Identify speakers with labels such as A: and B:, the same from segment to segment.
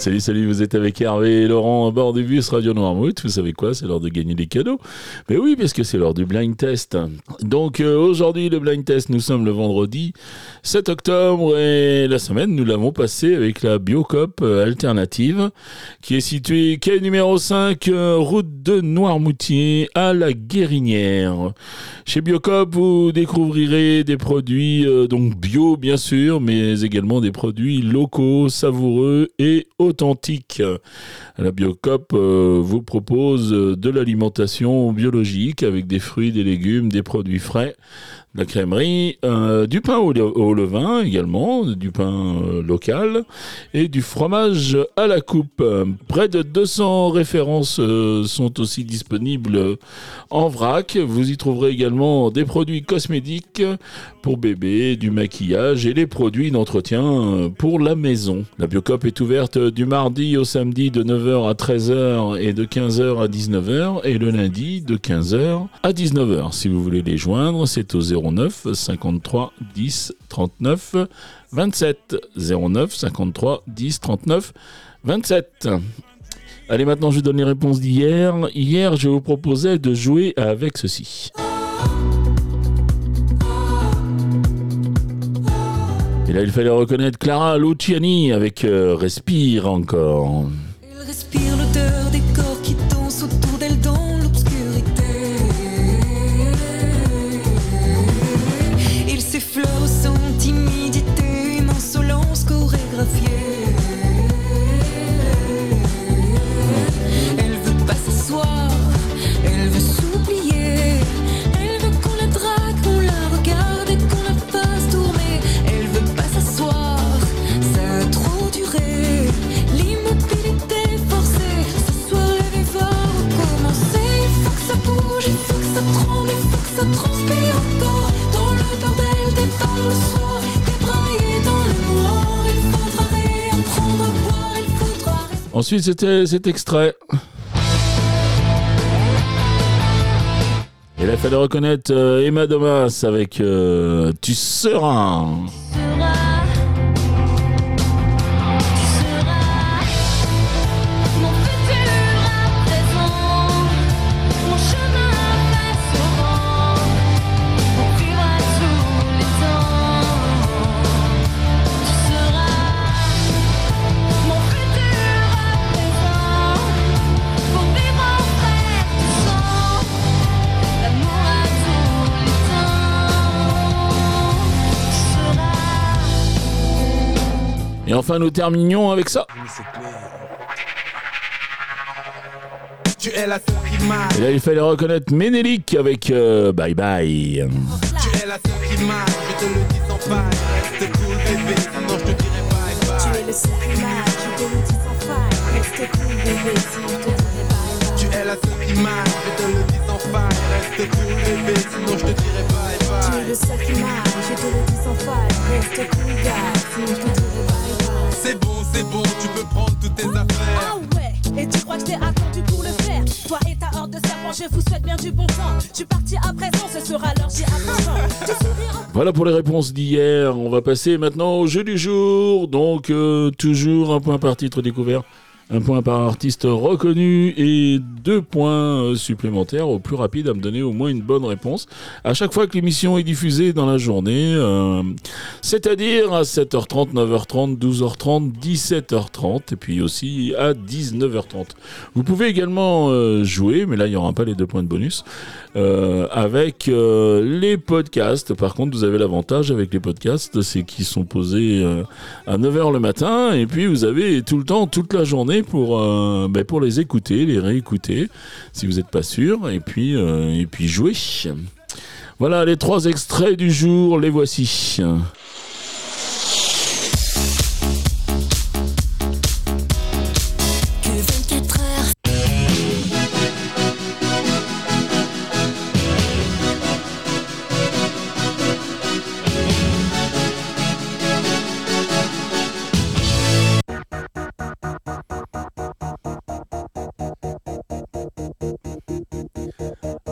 A: Salut, salut, vous êtes avec Hervé et Laurent à bord du bus Radio Noirmouth. Vous savez quoi C'est l'heure de gagner des cadeaux. Mais oui, parce que c'est l'heure du blind test. Donc euh, aujourd'hui, le blind test, nous sommes le vendredi 7 octobre et la semaine, nous l'avons passé avec la Biocop euh, alternative qui est située quai numéro 5, euh, route de Noirmoutier à la Guérinière. Chez Biocop, vous découvrirez des produits donc bio bien sûr, mais également des produits locaux, savoureux et authentique. La Biocop euh, vous propose de l'alimentation biologique avec des fruits, des légumes, des produits frais, la crèmerie, euh, du pain au, levain également, du pain euh, local et du fromage à la coupe. Près de 200 références euh, sont aussi disponibles en vrac. Vous y trouverez également des produits cosmétiques pour bébé, du maquillage et les produits d'entretien pour la maison. La Biocop est ouverte du mardi au samedi de 9h à 13h et de 15h à 19h et le lundi de 15h à 19h. Si vous voulez les joindre, c'est au 0 09 53 10 39 27 09 53 10 39 27. Allez, maintenant je vous donne les réponses d'hier. Hier, je vous proposais de jouer avec ceci. Et là, il fallait reconnaître Clara Luciani avec euh, Respire encore.
B: Respire l'odeur des corps timidité, insolence chorégraphiée.
A: Ensuite, c'était cet extrait. Et là, il fallait reconnaître euh, Emma Domas avec euh, Tu seras.
B: seras,
A: Et enfin, nous terminions avec ça.
C: Tu es la
A: Et là, il fallait reconnaître Ménélique avec euh, Bye Bye.
C: tu es la je te le dis sans faille. Reste cool bébé, sinon je te dirai bye
D: Tu
C: bye.
D: es le je te le dis sans faille. Reste cool bébé, sinon je te dirai bye bye.
C: Tu es la je te le dis sans faille. Reste cool bébé, sinon je te dirai bye
D: Tu es
C: bye.
D: le je te le dis sans faille.
A: Voilà pour les réponses d'hier. On va passer maintenant au jeu du jour. Donc, euh, toujours un point par titre découvert, un point par artiste reconnu et deux points euh, supplémentaires au plus rapide à me donner au moins une bonne réponse. À chaque fois que l'émission est diffusée dans la journée, euh, c'est-à-dire à 7h30, 9h30, 12h30, 17h30 et puis aussi à 19h30. Vous pouvez également euh, jouer, mais là il n'y aura pas les deux points de bonus, avec les podcasts. Par contre, vous avez l'avantage avec les podcasts, c'est qu'ils sont posés à 9h le matin et puis vous avez tout le temps, toute la journée pour, euh, ben, pour les écouter, les réécouter si vous n'êtes pas sûr et puis, euh, et puis jouer. Voilà les trois extraits du jour, les voici.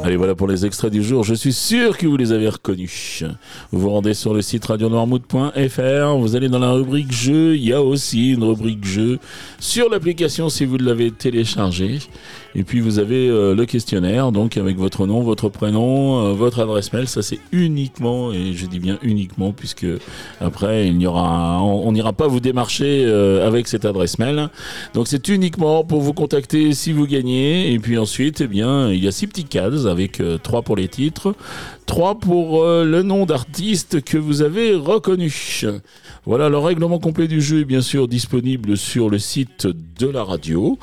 A: Allez, voilà pour les extraits du jour. Je suis sûr que vous les avez reconnus. Vous vous rendez sur le site radionoirmouth.fr. Vous allez dans la rubrique jeux. Il y a aussi une rubrique jeux sur l'application si vous l'avez téléchargée. Et puis vous avez euh, le questionnaire, donc avec votre nom, votre prénom, euh, votre adresse mail. Ça c'est uniquement, et je dis bien uniquement, puisque après il n'y aura, on n'ira pas vous démarcher euh, avec cette adresse mail. Donc c'est uniquement pour vous contacter si vous gagnez. Et puis ensuite, eh bien, il y a six petits cases avec trois pour les titres, trois pour le nom d'artiste que vous avez reconnu. Voilà, le règlement complet du jeu est bien sûr disponible sur le site de la radio.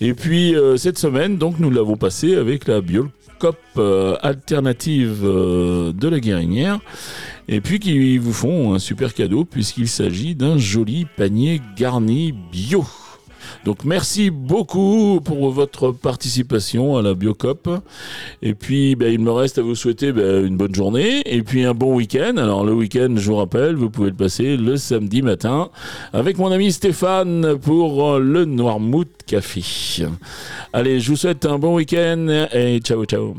A: Et puis cette semaine, donc nous l'avons passé avec la Biocop euh, alternative euh, de la Guérinière. Et puis qui vous font un super cadeau puisqu'il s'agit d'un joli panier garni bio. Donc merci beaucoup pour votre participation à la Biocop. Et puis ben, il me reste à vous souhaiter ben, une bonne journée et puis un bon week-end. Alors le week-end, je vous rappelle, vous pouvez le passer le samedi matin avec mon ami Stéphane pour euh, le Noirmouth Café. Allez, je vous souhaite un bon week-end et ciao ciao.